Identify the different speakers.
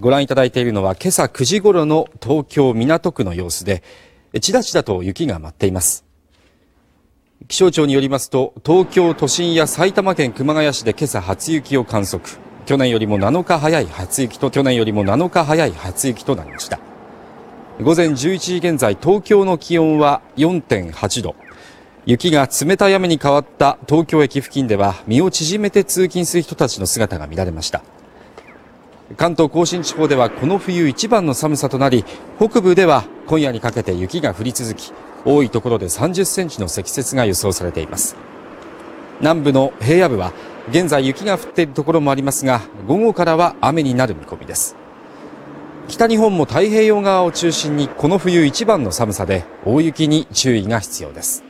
Speaker 1: ご覧いただいているのは今朝9時頃の東京港区の様子で、ちらちらと雪が舞っています。気象庁によりますと、東京都心や埼玉県熊谷市で今朝初雪を観測。去年よりも7日早い初雪と、去年よりも7日早い初雪となりました。午前11時現在、東京の気温は4.8度。雪が冷たい雨に変わった東京駅付近では身を縮めて通勤する人たちの姿が見られました関東甲信地方ではこの冬一番の寒さとなり北部では今夜にかけて雪が降り続き多いところで30センチの積雪が予想されています。南部の平野部は現在雪が降っているところもありますが午後からは雨になる見込みです。北日本も太平洋側を中心にこの冬一番の寒さで大雪に注意が必要です。